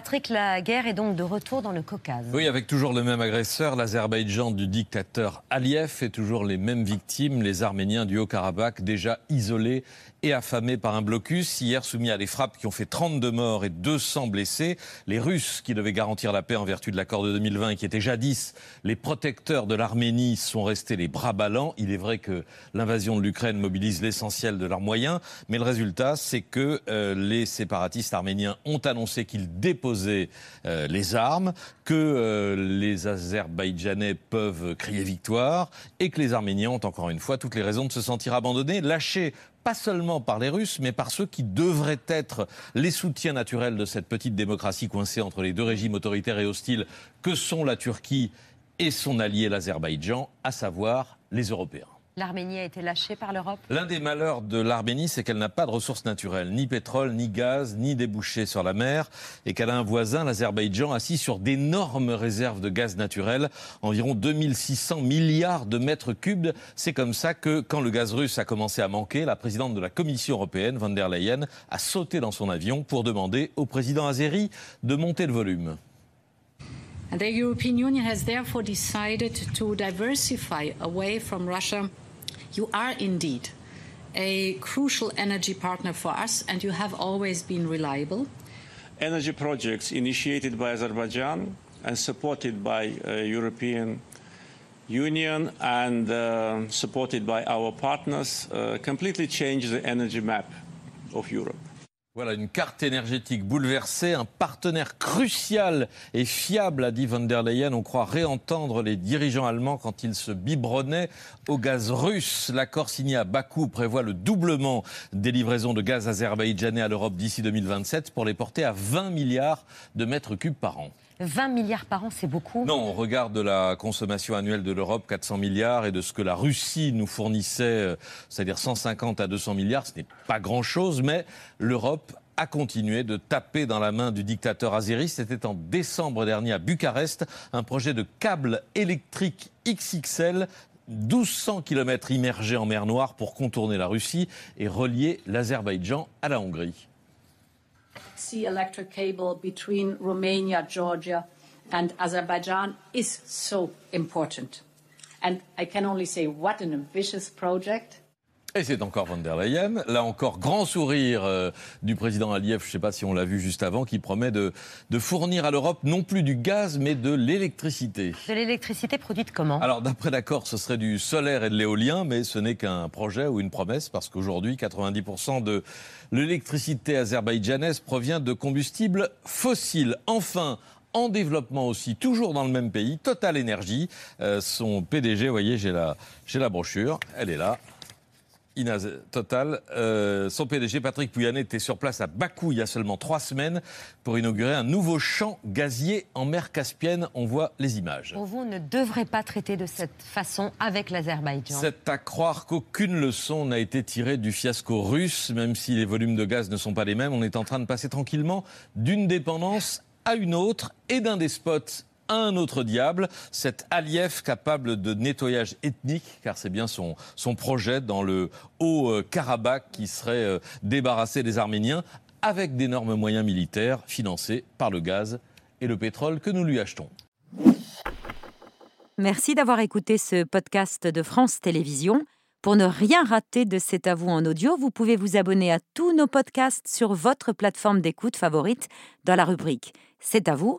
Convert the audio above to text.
Patrick, la guerre est donc de retour dans le Caucase. Oui, avec toujours le même agresseur, l'Azerbaïdjan du dictateur Aliyev et toujours les mêmes victimes, les Arméniens du Haut-Karabakh, déjà isolés et affamés par un blocus, hier soumis à des frappes qui ont fait 32 morts et 200 blessés. Les Russes, qui devaient garantir la paix en vertu de l'accord de 2020 et qui étaient jadis les protecteurs de l'Arménie, sont restés les bras ballants. Il est vrai que l'invasion de l'Ukraine mobilise l'essentiel de leurs moyens, mais le résultat, c'est que euh, les séparatistes arméniens ont annoncé qu'ils euh, les armes, que euh, les Azerbaïdjanais peuvent crier victoire et que les Arméniens ont encore une fois toutes les raisons de se sentir abandonnés, lâchés pas seulement par les Russes, mais par ceux qui devraient être les soutiens naturels de cette petite démocratie coincée entre les deux régimes autoritaires et hostiles que sont la Turquie et son allié l'Azerbaïdjan, à savoir les Européens. L'Arménie a été lâchée par l'Europe L'un des malheurs de l'Arménie, c'est qu'elle n'a pas de ressources naturelles, ni pétrole, ni gaz, ni débouchés sur la mer, et qu'elle a un voisin, l'Azerbaïdjan, assis sur d'énormes réserves de gaz naturel, environ 2600 milliards de mètres cubes. C'est comme ça que, quand le gaz russe a commencé à manquer, la présidente de la Commission européenne, von der Leyen, a sauté dans son avion pour demander au président azéri de monter le volume. The European Union has therefore decided to diversify away from Russia. You are indeed a crucial energy partner for us, and you have always been reliable. Energy projects initiated by Azerbaijan and supported by uh, European Union and uh, supported by our partners uh, completely change the energy map of Europe. Voilà une carte énergétique bouleversée, un partenaire crucial et fiable, a dit von der Leyen. On croit réentendre les dirigeants allemands quand ils se biberonnaient au gaz russe. L'accord signé à Bakou prévoit le doublement des livraisons de gaz azerbaïdjanais à l'Europe d'ici 2027 pour les porter à 20 milliards de mètres cubes par an. 20 milliards par an, c'est beaucoup Non, on regarde la consommation annuelle de l'Europe, 400 milliards, et de ce que la Russie nous fournissait, euh, c'est-à-dire 150 à 200 milliards, ce n'est pas grand-chose, mais l'Europe a continué de taper dans la main du dictateur azéri. C'était en décembre dernier à Bucarest, un projet de câble électrique XXL 1200 km immergés en mer Noire pour contourner la Russie et relier l'Azerbaïdjan à la Hongrie. Sea electric cable between Romania, Georgia, and Azerbaijan is so important. And I can only say, what an ambitious project. Et c'est encore von der Leyen. Là encore, grand sourire euh, du président Aliyev, je ne sais pas si on l'a vu juste avant, qui promet de, de fournir à l'Europe non plus du gaz, mais de l'électricité. De l'électricité produite comment? Alors, d'après l'accord, ce serait du solaire et de l'éolien, mais ce n'est qu'un projet ou une promesse, parce qu'aujourd'hui, 90% de l'électricité azerbaïdjanaise provient de combustibles fossiles. Enfin, en développement aussi, toujours dans le même pays, Total Energy. Euh, son PDG, vous voyez, j'ai la, j'ai la brochure, elle est là. Inaz Total, euh, son PDG Patrick Pouyanné était sur place à Bakou il y a seulement trois semaines pour inaugurer un nouveau champ gazier en mer Caspienne. On voit les images. Pour vous, on ne devrait pas traiter de cette façon avec l'Azerbaïdjan. C'est à croire qu'aucune leçon n'a été tirée du fiasco russe, même si les volumes de gaz ne sont pas les mêmes. On est en train de passer tranquillement d'une dépendance à une autre et d'un despote à un autre diable, cet Aliyev capable de nettoyage ethnique, car c'est bien son, son projet dans le Haut-Karabakh qui serait euh, débarrassé des Arméniens, avec d'énormes moyens militaires financés par le gaz et le pétrole que nous lui achetons. Merci d'avoir écouté ce podcast de France Télévisions. Pour ne rien rater de C'est à vous en audio, vous pouvez vous abonner à tous nos podcasts sur votre plateforme d'écoute favorite dans la rubrique C'est à vous